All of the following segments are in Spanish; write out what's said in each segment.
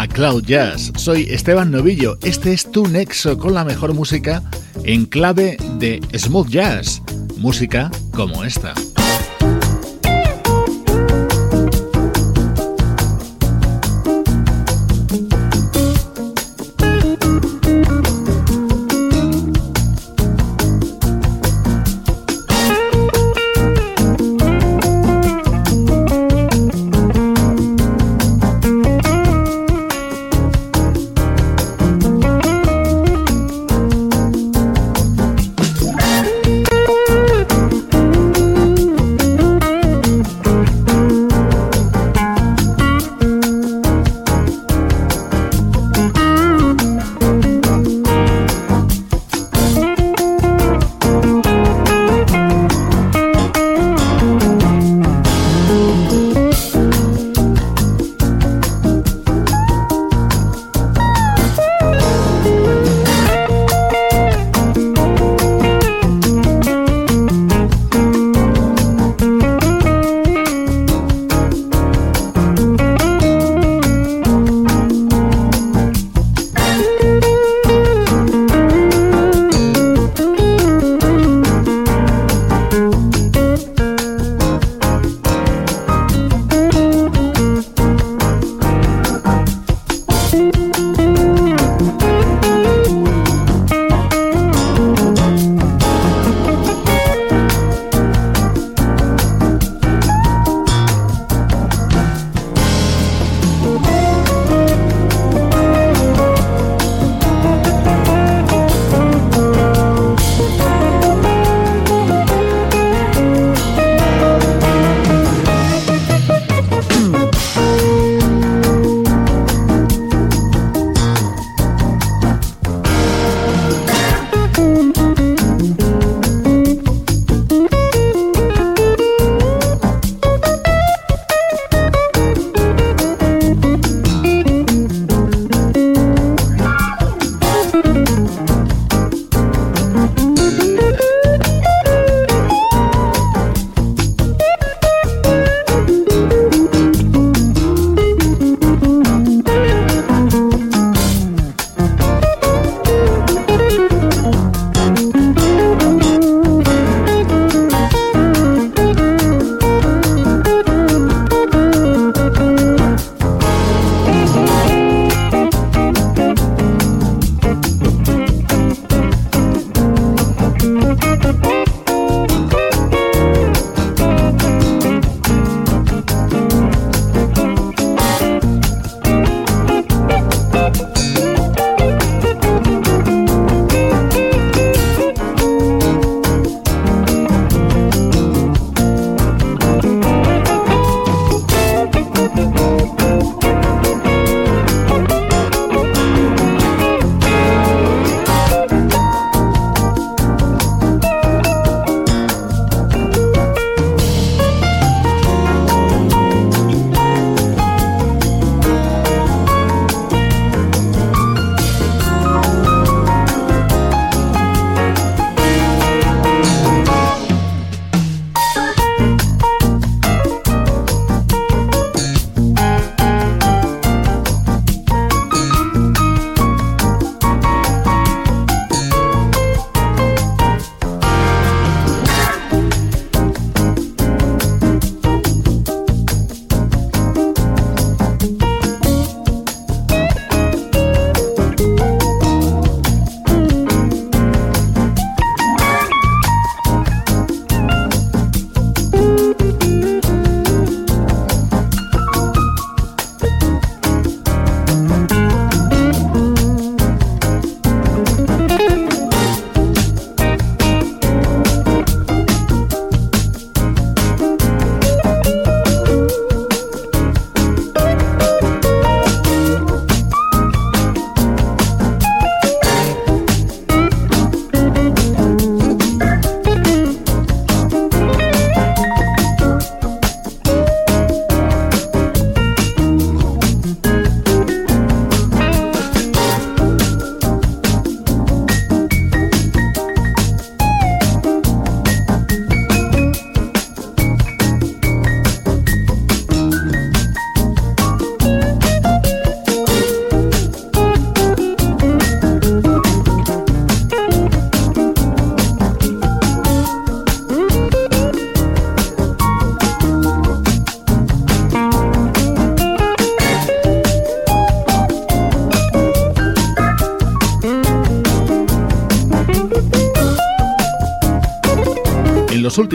a Cloud Jazz. Soy Esteban Novillo. Este es tu nexo con la mejor música en clave de smooth jazz. Música como esta.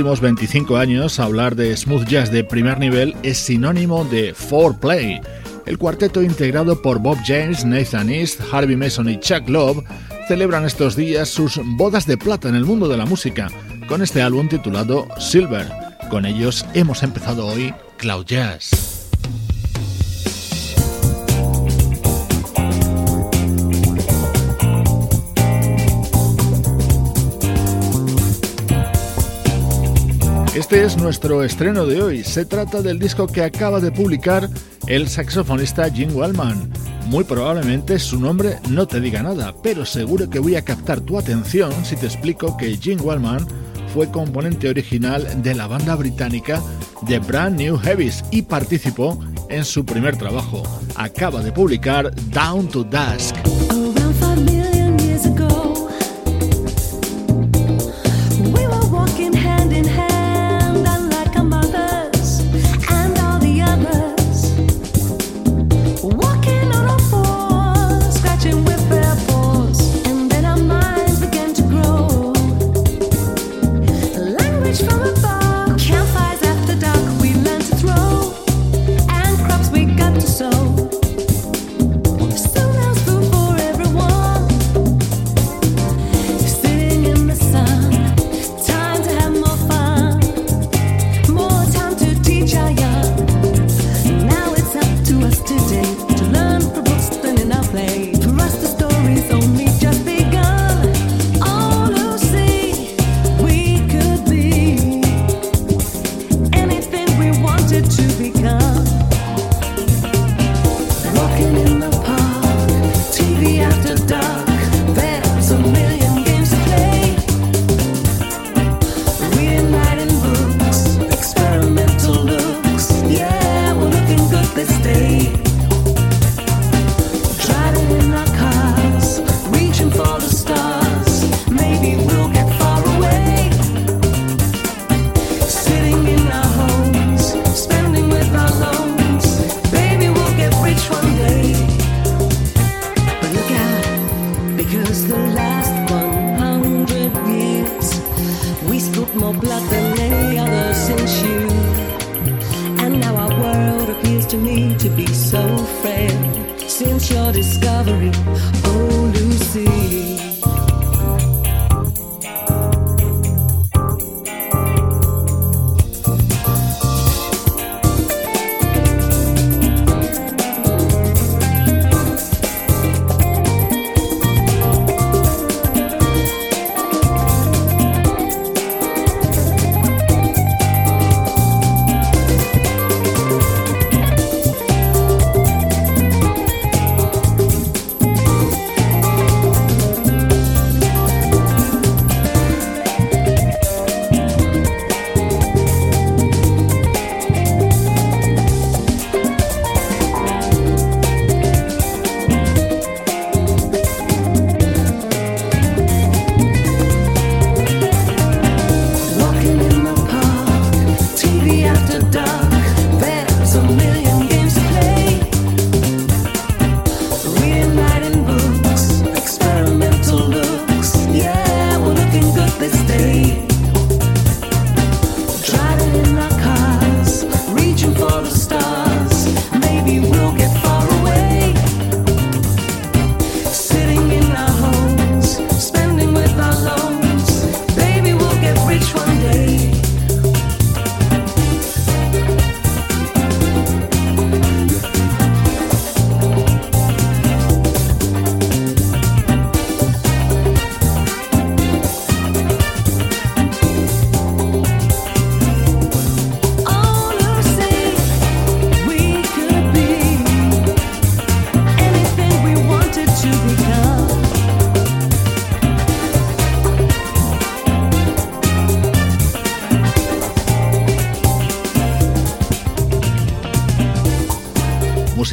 Últimos 25 años, hablar de smooth jazz de primer nivel es sinónimo de foreplay. El cuarteto integrado por Bob James, Nathan East, Harvey Mason y Chuck Love celebran estos días sus bodas de plata en el mundo de la música con este álbum titulado Silver. Con ellos hemos empezado hoy Cloud Jazz. Este es nuestro estreno de hoy. Se trata del disco que acaba de publicar el saxofonista Jim Wellman. Muy probablemente su nombre no te diga nada, pero seguro que voy a captar tu atención si te explico que Jim Wellman fue componente original de la banda británica The Brand New Heavies y participó en su primer trabajo. Acaba de publicar Down to Dusk.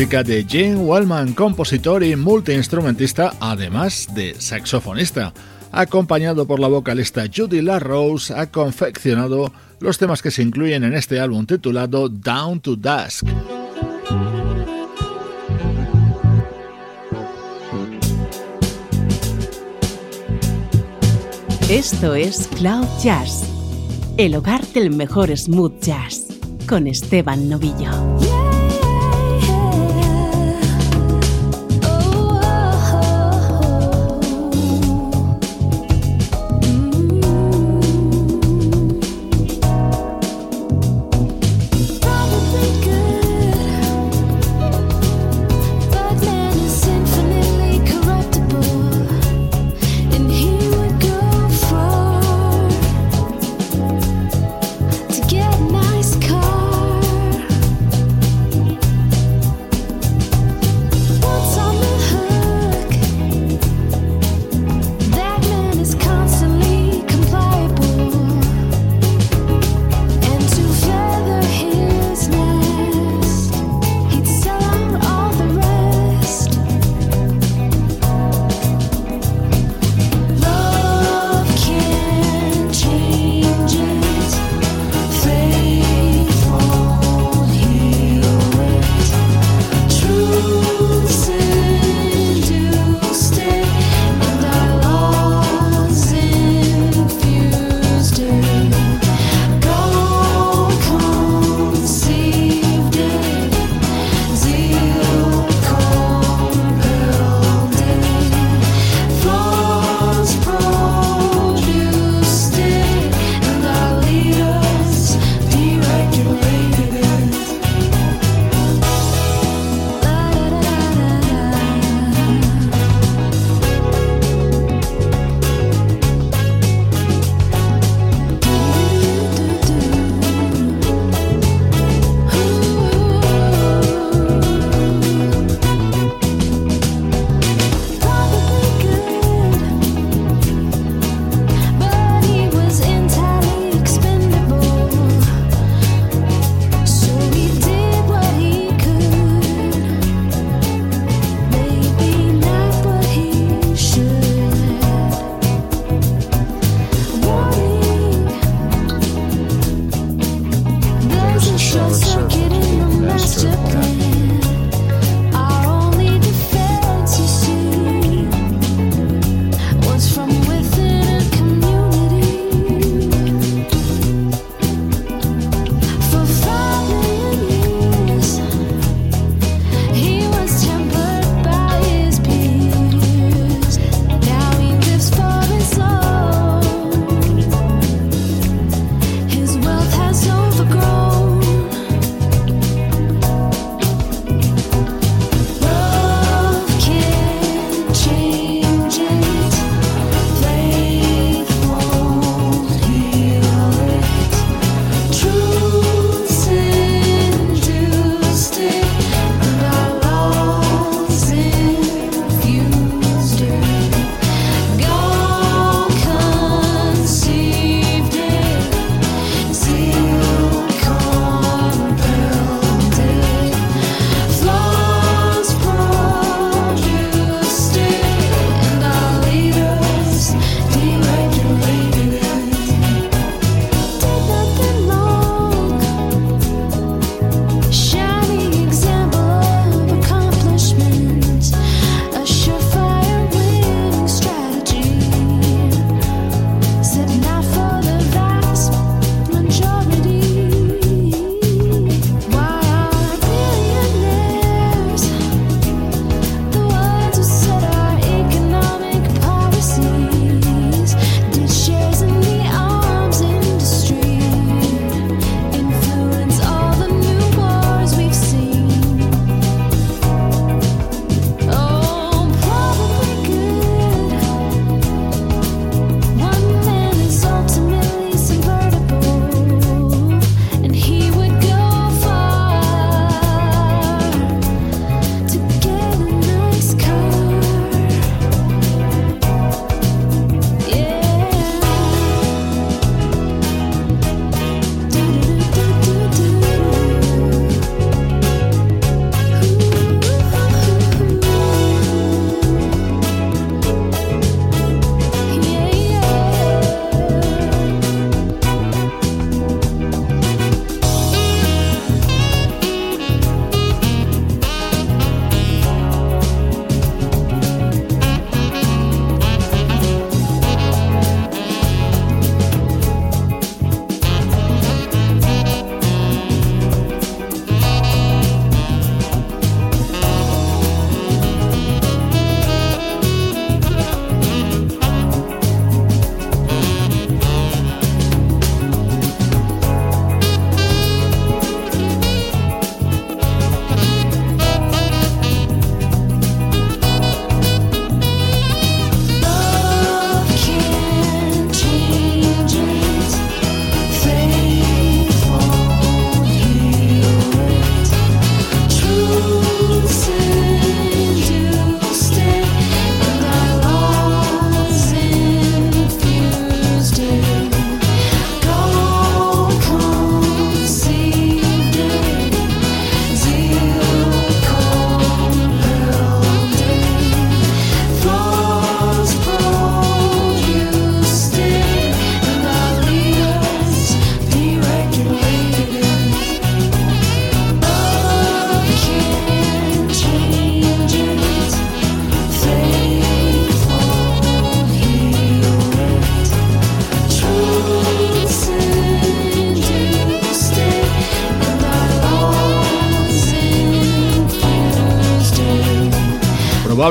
De Jane Wellman, compositor y multiinstrumentista, además de saxofonista. Acompañado por la vocalista Judy LaRose, ha confeccionado los temas que se incluyen en este álbum titulado Down to Dusk. Esto es Cloud Jazz el hogar del mejor smooth jazz, con Esteban Novillo.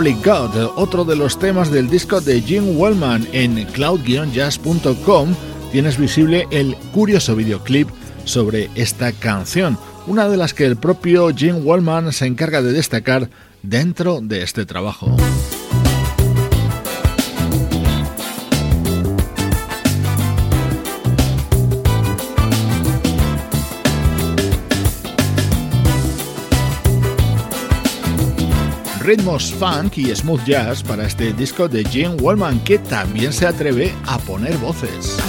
Probably God, otro de los temas del disco de Jim Wellman. En cloud-jazz.com tienes visible el curioso videoclip sobre esta canción, una de las que el propio Jim Wellman se encarga de destacar dentro de este trabajo. Ritmos funk y smooth jazz para este disco de Jim Wellman que también se atreve a poner voces.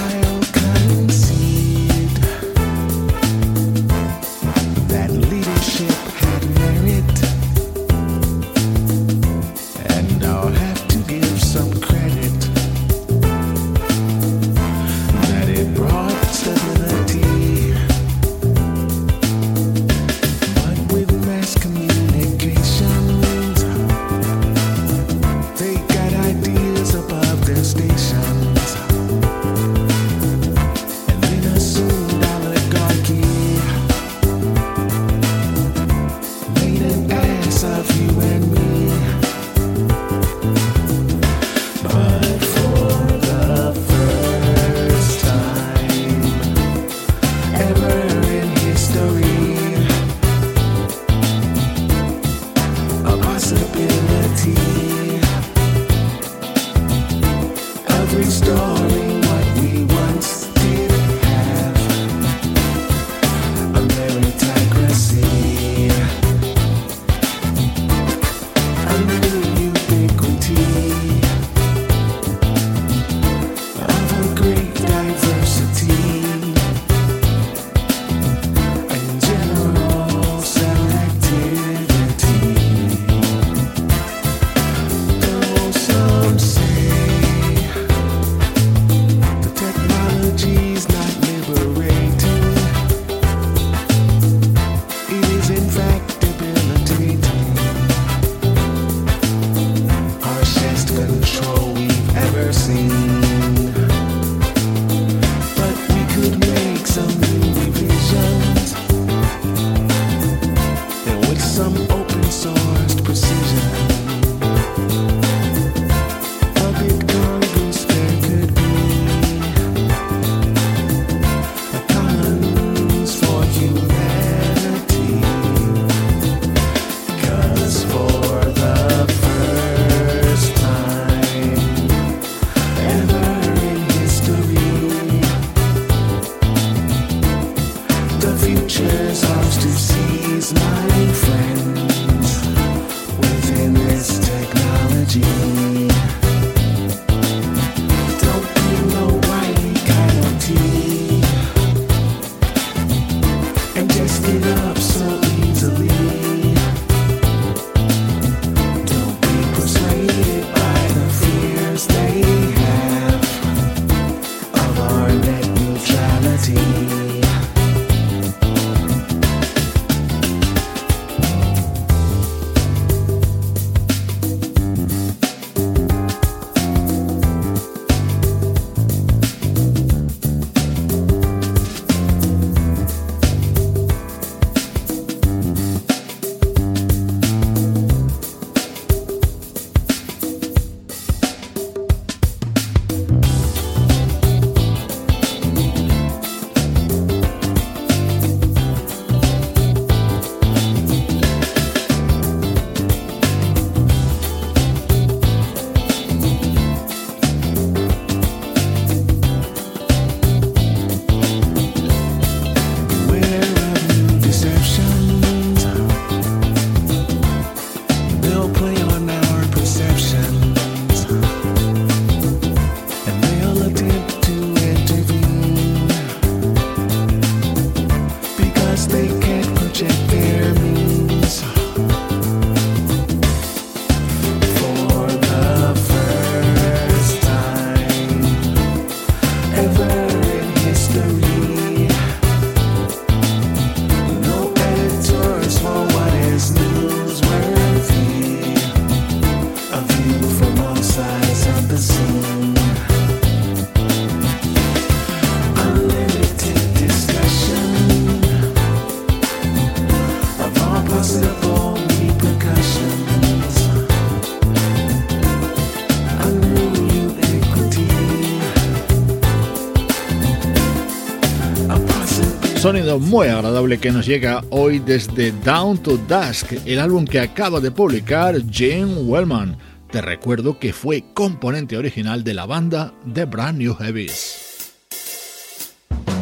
Sonido muy agradable que nos llega hoy desde Down to Dusk, el álbum que acaba de publicar Jane Wellman. Te recuerdo que fue componente original de la banda The Brand New Heavies.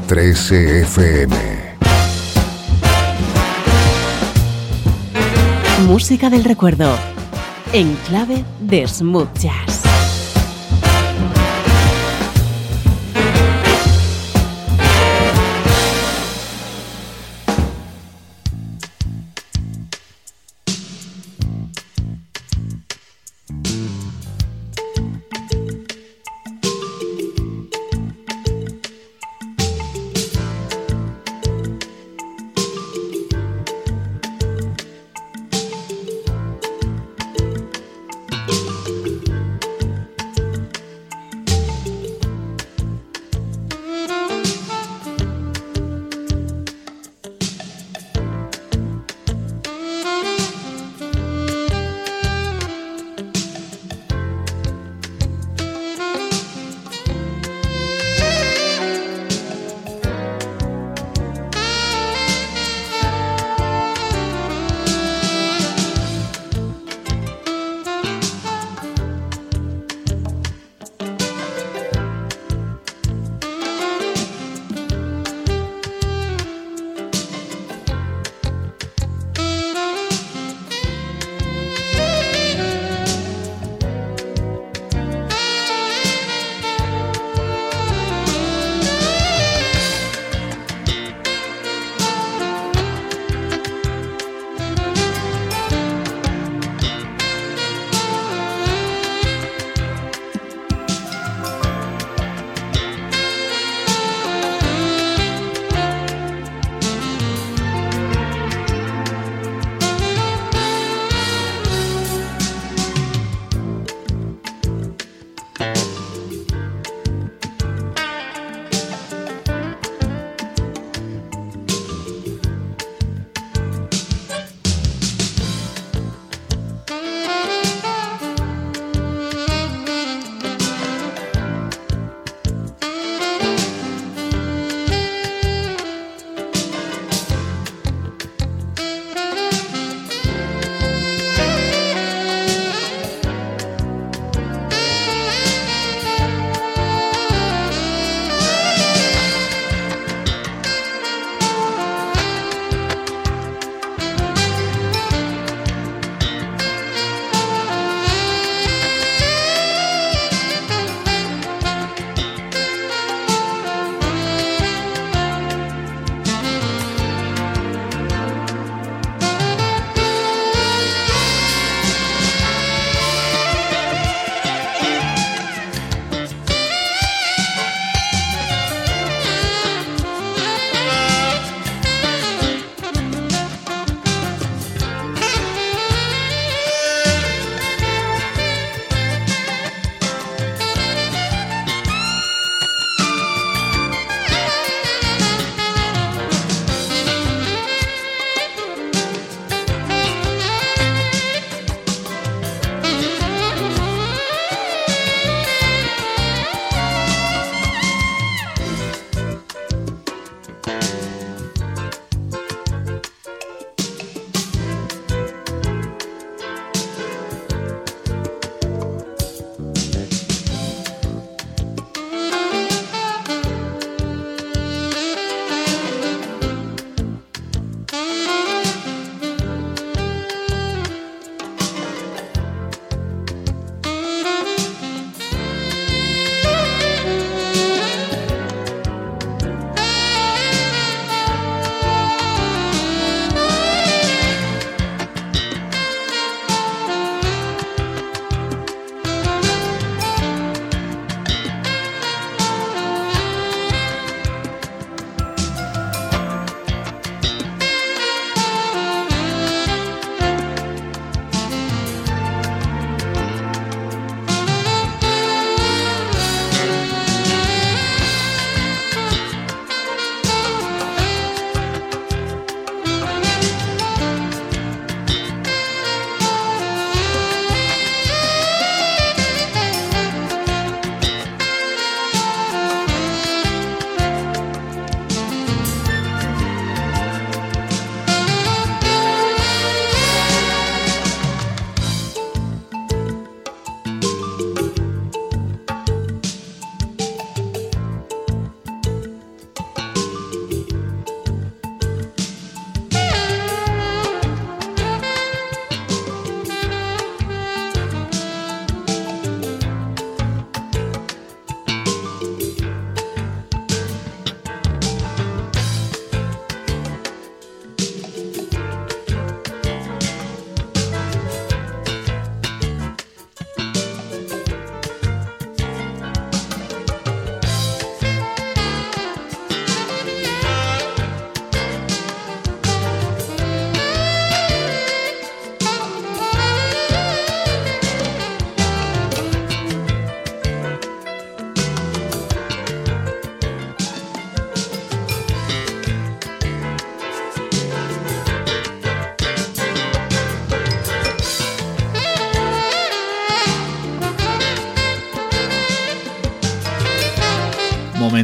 13 FM Música del recuerdo en clave de smooth jazz.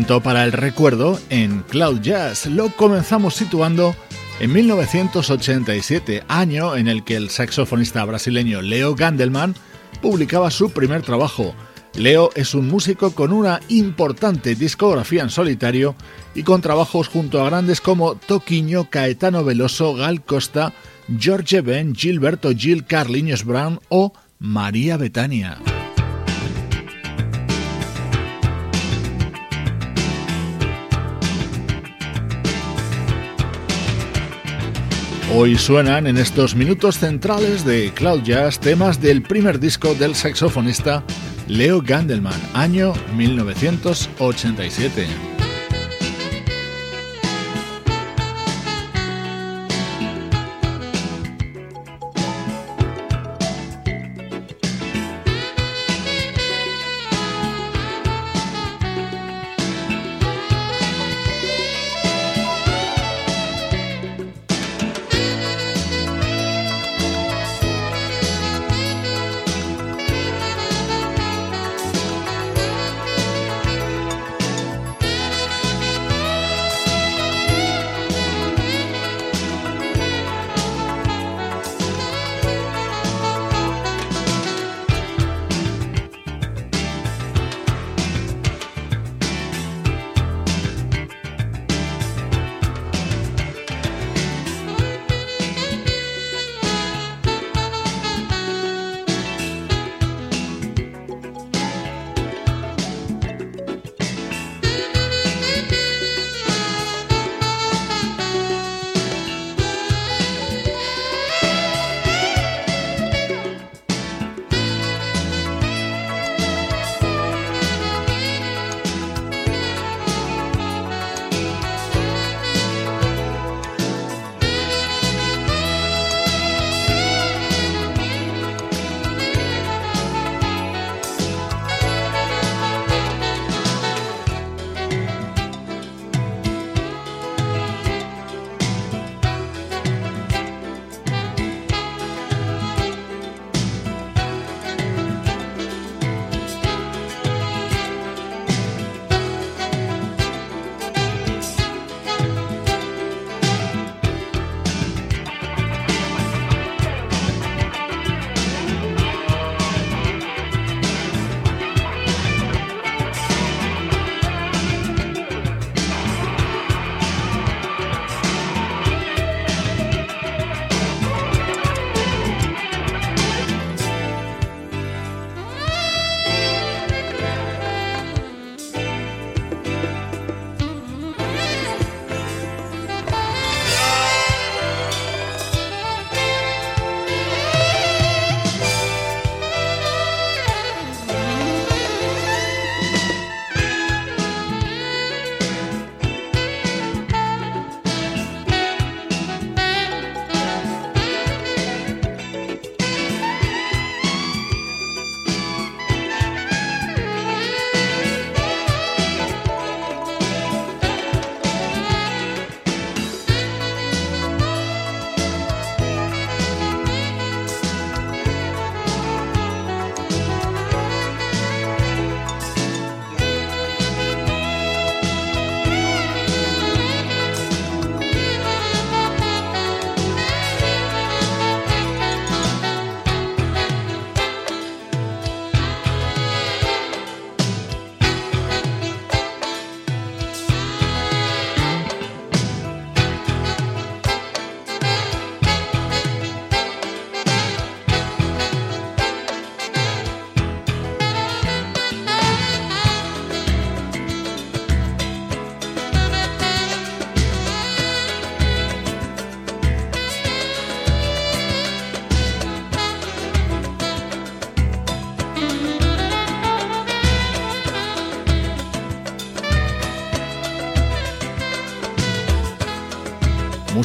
Para el recuerdo en Cloud Jazz. Lo comenzamos situando en 1987, año en el que el saxofonista brasileño Leo Gandelman publicaba su primer trabajo. Leo es un músico con una importante discografía en solitario y con trabajos junto a grandes como Toquiño, Caetano Veloso, Gal Costa, George Ben, Gilberto Gil, Carlinhos Brown o María Betania. Hoy suenan en estos minutos centrales de Cloud Jazz temas del primer disco del saxofonista Leo Gandelman, año 1987.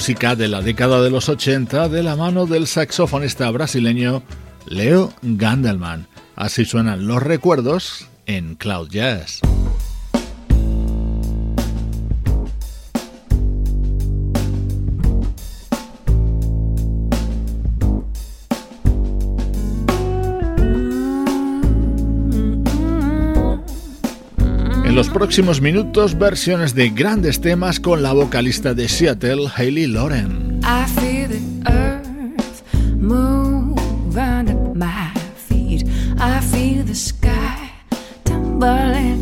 Música de la década de los 80 de la mano del saxofonista brasileño Leo Gandelman. Así suenan los recuerdos en Cloud Jazz. En los próximos minutos, versiones de grandes temas con la vocalista de Seattle, Hayley Lauren. I feel the sky tumbling.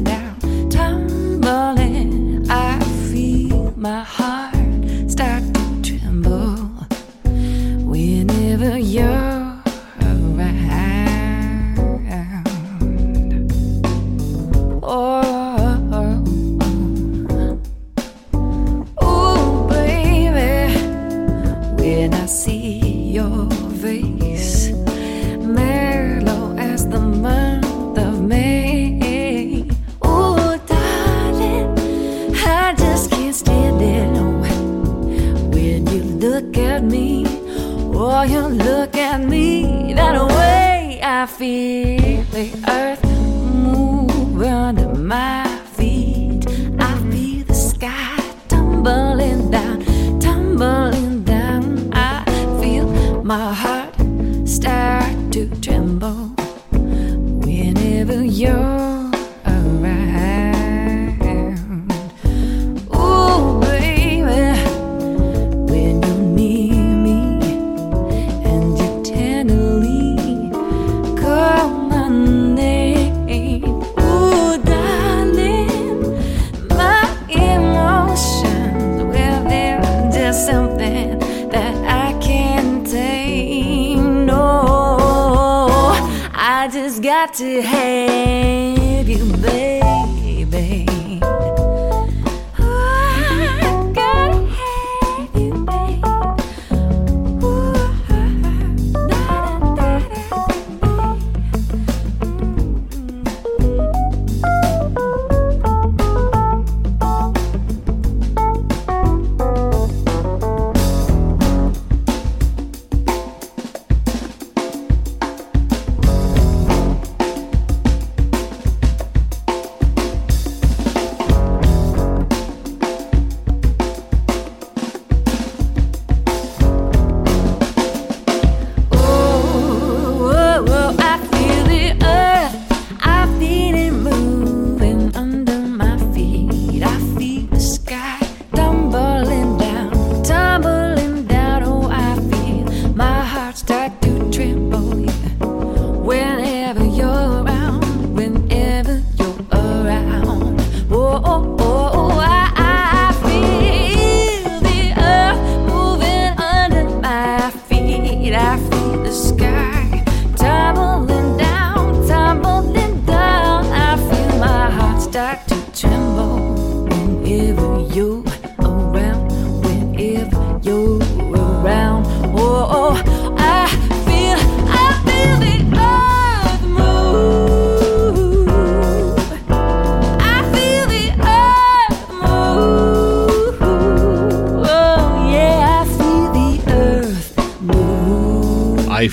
The earth move under my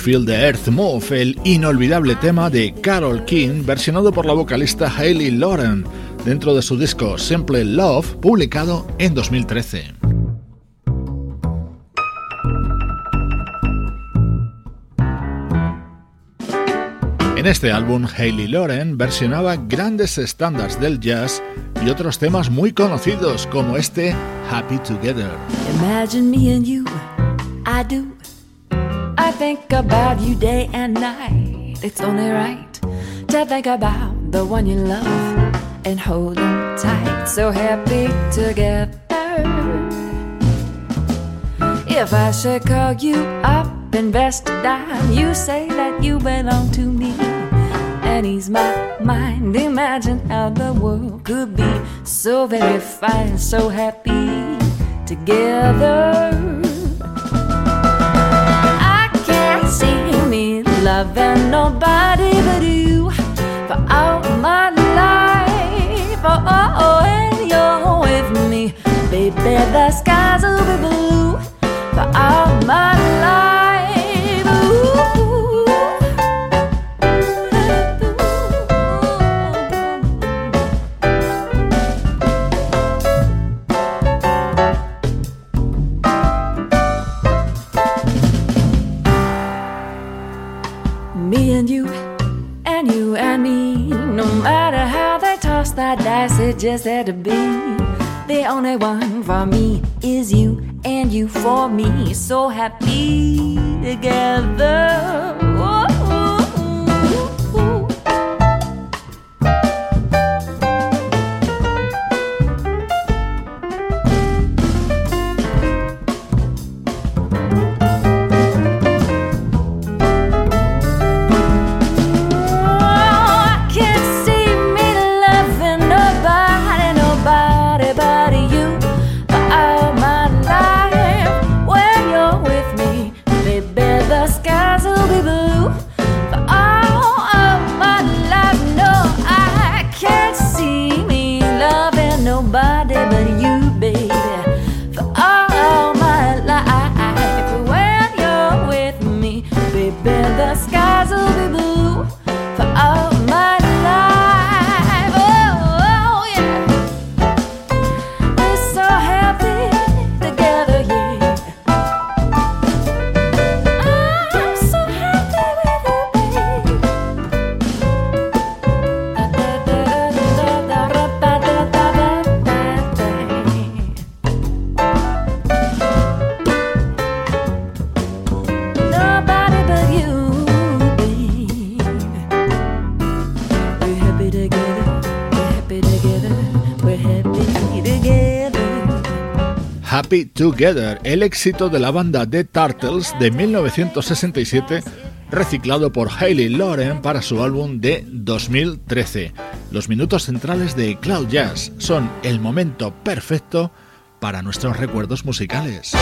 Feel the Earth Move, el inolvidable tema de Carol King, versionado por la vocalista Hayley Lauren, dentro de su disco Simple Love, publicado en 2013. En este álbum, Hayley Lauren versionaba grandes estándares del jazz y otros temas muy conocidos como este Happy Together. Imagine me I do. Think about you day and night. It's only right to think about the one you love and hold them tight. So happy together. If I should call you up, invest a dime, you say that you belong to me. And ease my mind. Imagine how the world could be so very fine, so happy together. Loving nobody but you for all my life. Oh, oh, oh, and you're with me, baby. The skies will be blue for all my life. Together, el éxito de la banda The Turtles de 1967, reciclado por Hayley Lauren para su álbum de 2013. Los minutos centrales de Cloud Jazz son el momento perfecto para nuestros recuerdos musicales.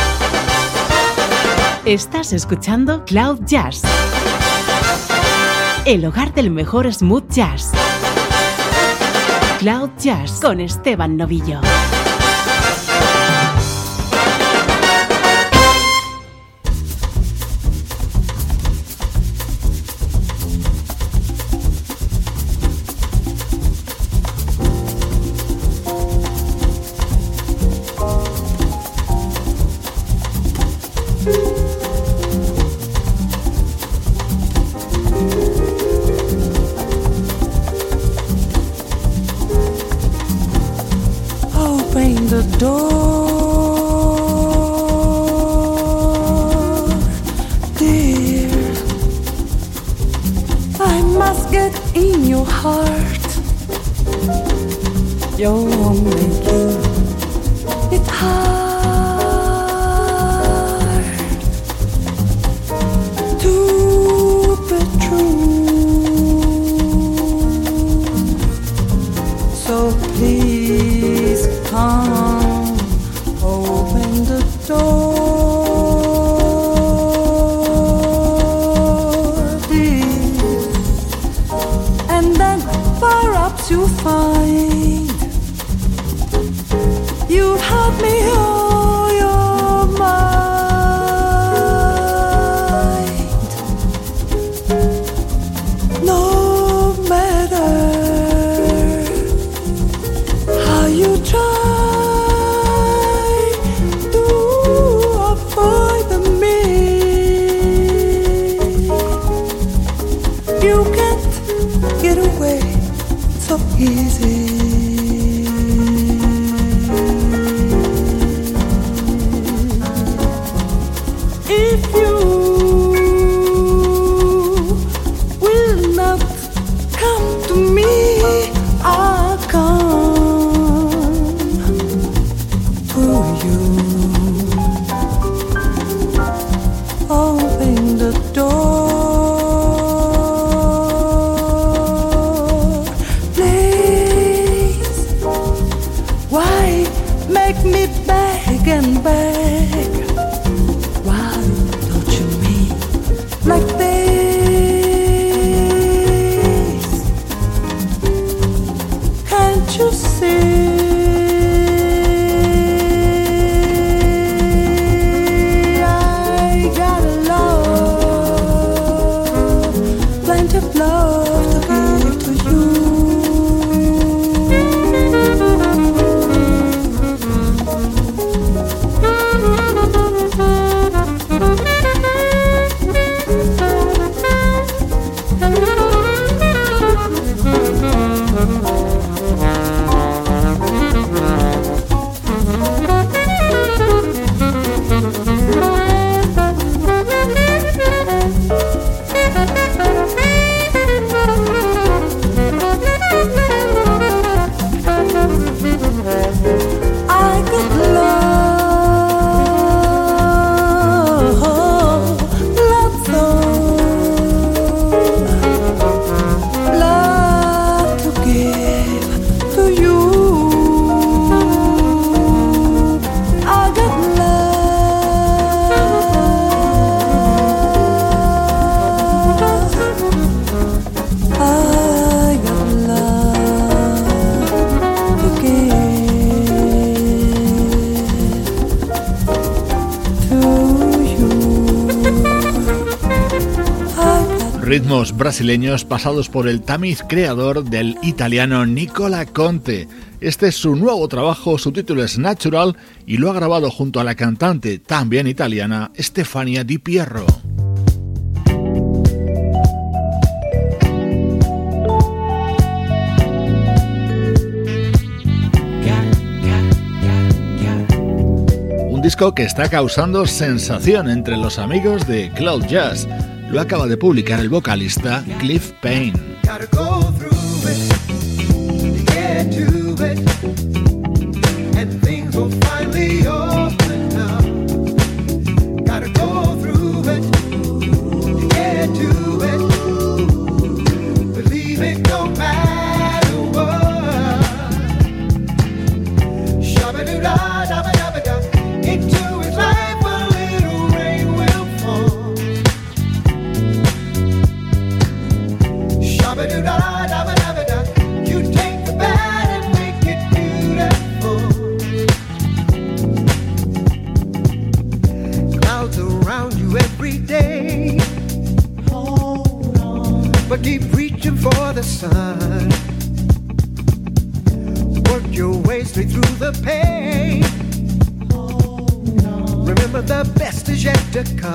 Estás escuchando Cloud Jazz, el hogar del mejor smooth jazz. Cloud Jazz con Esteban Novillo. Brasileños pasados por el tamiz creador del italiano Nicola Conte. Este es su nuevo trabajo, su título es Natural y lo ha grabado junto a la cantante también italiana Stefania Di Pierro. Un disco que está causando sensación entre los amigos de Cloud Jazz lo acaba de publicar el vocalista Cliff Payne. the car.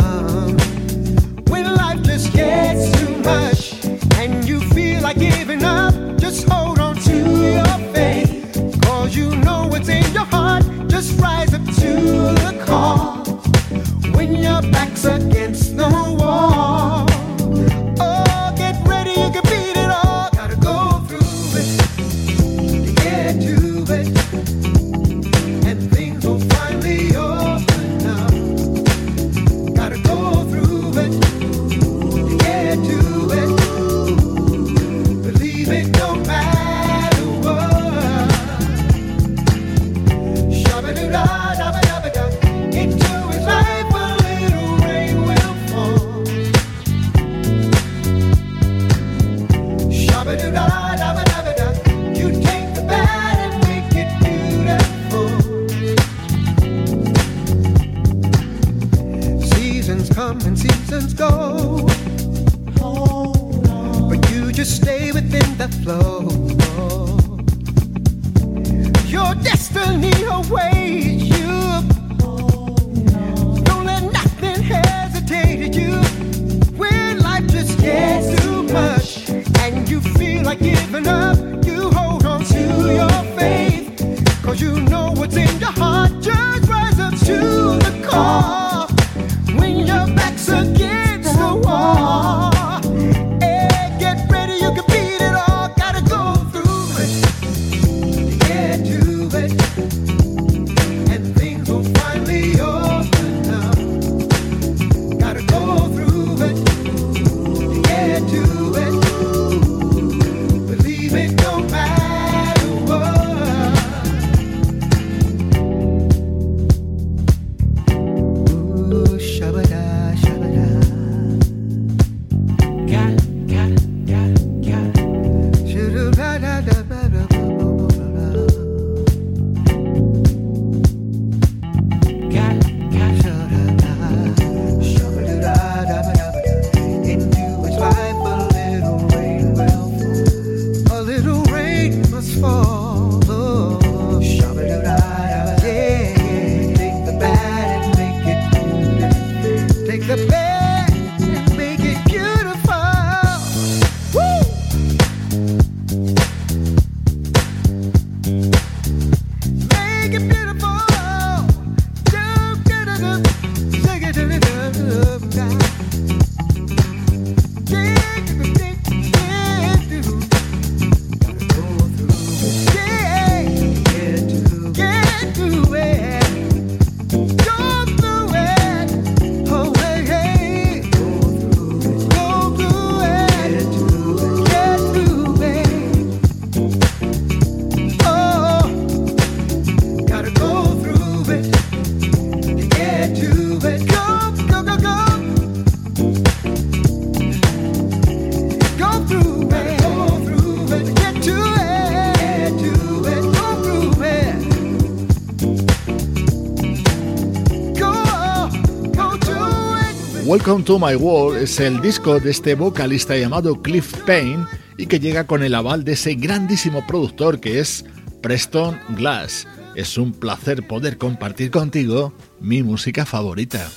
Welcome to My World es el disco de este vocalista llamado Cliff Payne y que llega con el aval de ese grandísimo productor que es Preston Glass. Es un placer poder compartir contigo mi música favorita.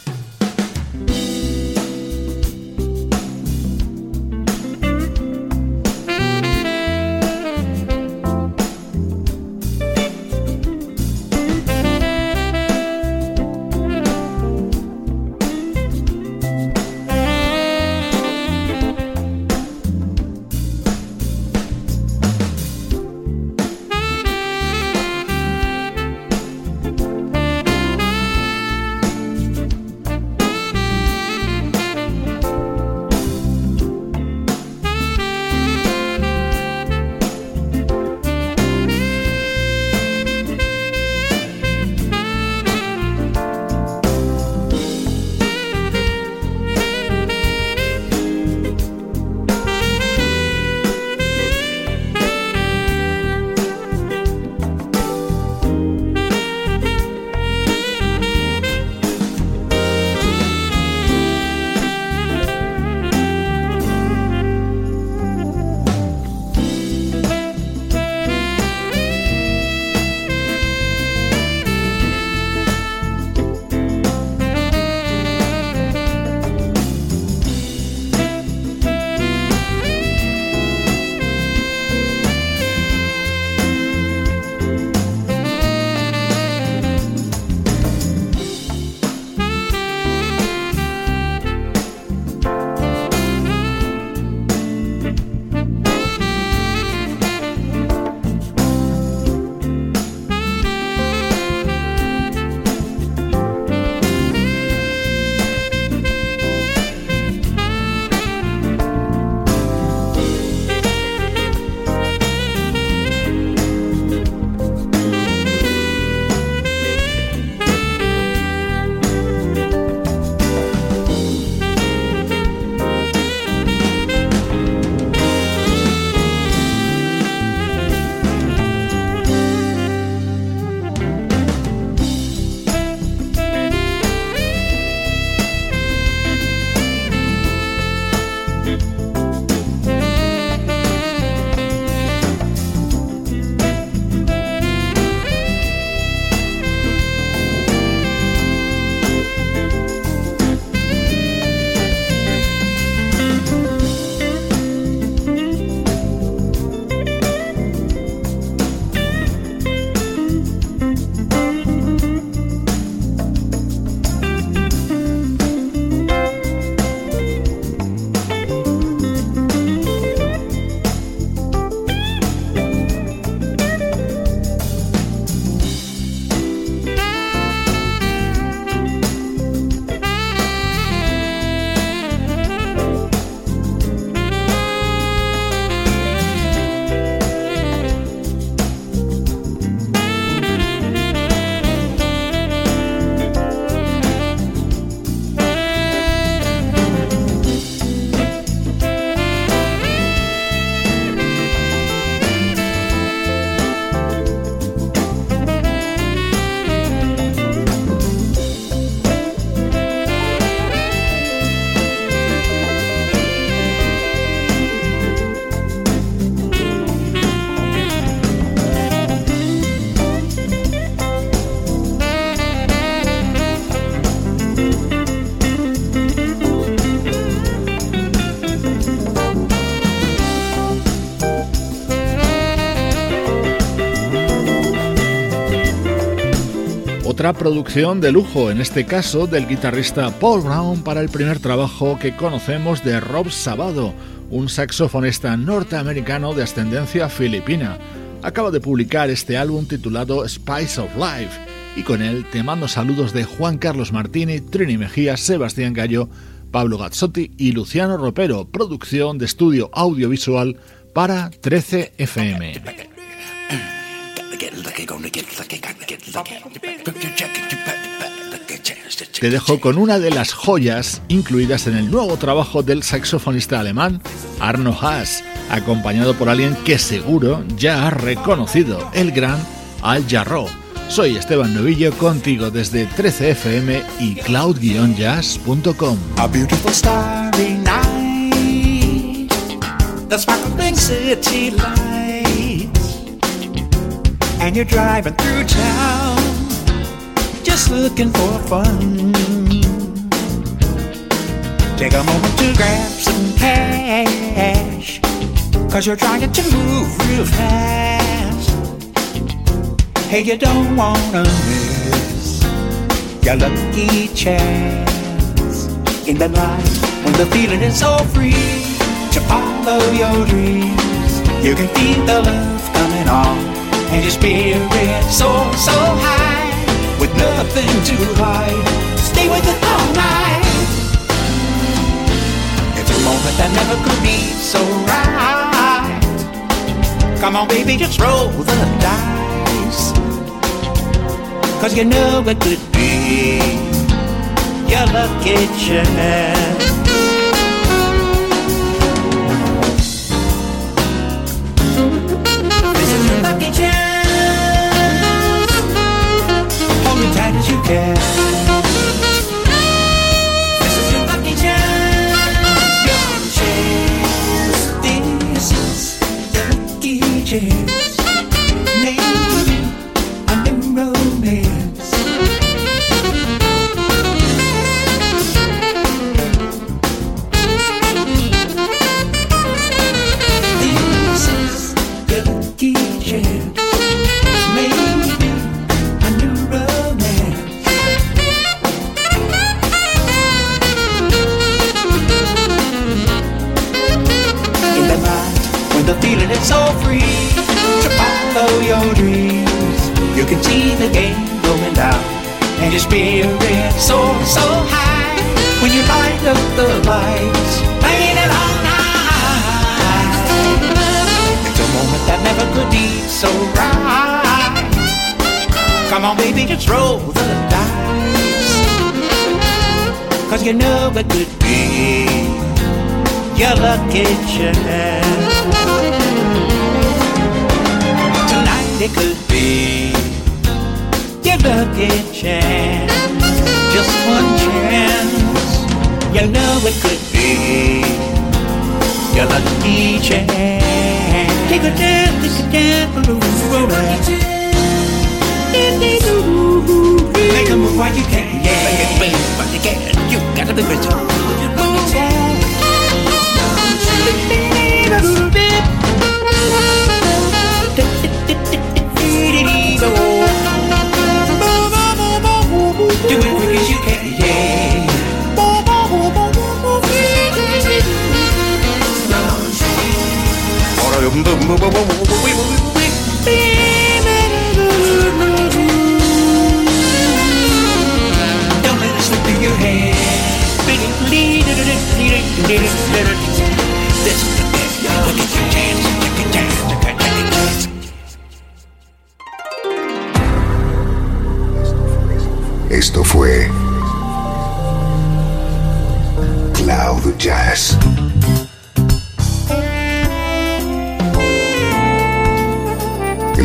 Producción de lujo, en este caso del guitarrista Paul Brown para el primer trabajo que conocemos de Rob Sabado, un saxofonista norteamericano de ascendencia filipina. Acaba de publicar este álbum titulado Spice of Life y con él te mando saludos de Juan Carlos Martini, Trini Mejía, Sebastián Gallo, Pablo Gazzotti y Luciano Ropero, producción de estudio audiovisual para 13 FM. Te dejo con una de las joyas incluidas en el nuevo trabajo del saxofonista alemán Arno Haas, acompañado por alguien que seguro ya ha reconocido, el gran Al Jarreau. Soy Esteban Novillo contigo desde 13fm y cloud-jazz.com. A and you're driving through town, just looking for fun. Take a moment to grab some cash, cause you're trying to move real fast. Hey, you don't wanna miss your lucky chance in the night when the feeling is so free to follow your dreams. You can feel the love coming on, and your spirit soar so high with nothing to hide. Stay with it all night. It's a moment that never could be so right. Come on, baby, just roll the dice. Cause you know it could be your lucky chance. Me spirit soars so high when you light up the lights, playing it all night. It's a moment that never could be so right. Come on, baby, just roll the dice, cause you know it could be your lucky chance. Tonight it could be your lucky chance. Just one chance. You know it could be your lucky chance. Take a chance, take a chance, roll it. Make a move while you can, yeah. Make it move while you can. You gotta be rich. Move on. Do Esto fue Cloud Jazz.